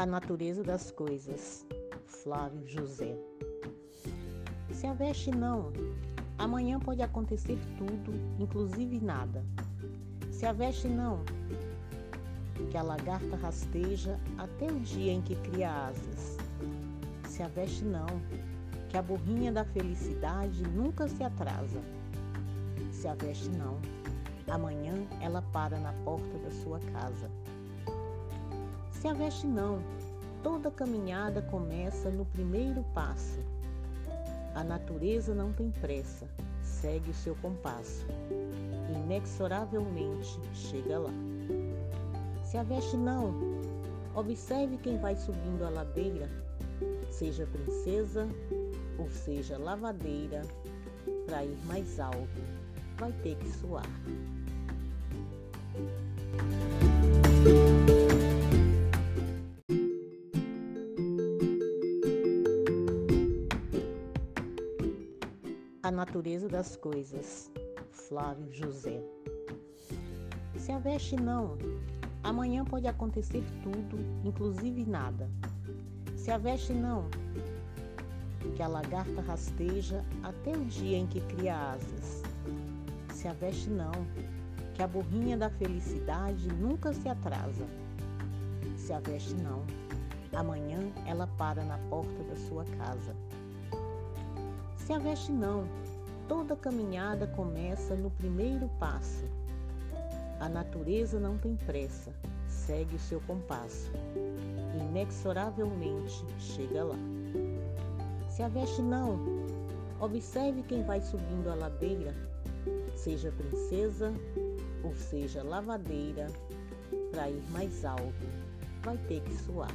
A natureza das coisas. Flávio José. Se a veste não, amanhã pode acontecer tudo, inclusive nada. Se a veste não, que a lagarta rasteja até o dia em que cria asas. Se a veste não, que a burrinha da felicidade nunca se atrasa. Se a veste não, amanhã ela para na porta da sua casa. Se a veste não, toda caminhada começa no primeiro passo. A natureza não tem pressa, segue o seu compasso. Inexoravelmente chega lá. Se a veste não, observe quem vai subindo a ladeira, seja princesa ou seja lavadeira, para ir mais alto, vai ter que suar. A natureza das coisas. Flávio José. Se a veste não, amanhã pode acontecer tudo, inclusive nada. Se a veste não, que a lagarta rasteja até o dia em que cria asas. Se a veste não, que a burrinha da felicidade nunca se atrasa. Se a veste não, amanhã ela para na porta da sua casa. Se a veste não, toda caminhada começa no primeiro passo. A natureza não tem pressa, segue o seu compasso. Inexoravelmente chega lá. Se a veste não, observe quem vai subindo a ladeira, seja princesa ou seja lavadeira, para ir mais alto, vai ter que suar.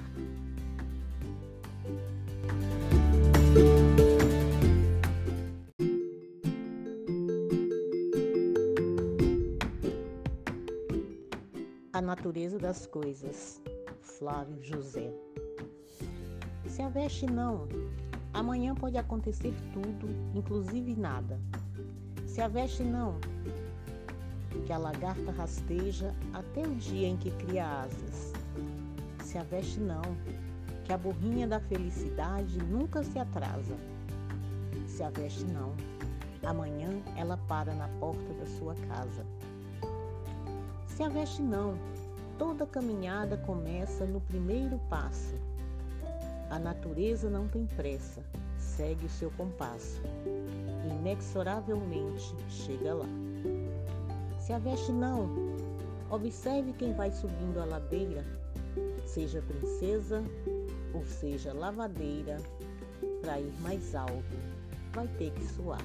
A natureza das coisas. Flávio José. Se a veste não, amanhã pode acontecer tudo, inclusive nada. Se a veste não, que a lagarta rasteja até o dia em que cria asas. Se a veste não, que a burrinha da felicidade nunca se atrasa. Se a veste não, amanhã ela para na porta da sua casa. Se aveste não. Toda caminhada começa no primeiro passo. A natureza não tem pressa, segue o seu compasso. Inexoravelmente chega lá. Se aveste não. Observe quem vai subindo a ladeira, seja princesa ou seja lavadeira, para ir mais alto, vai ter que suar.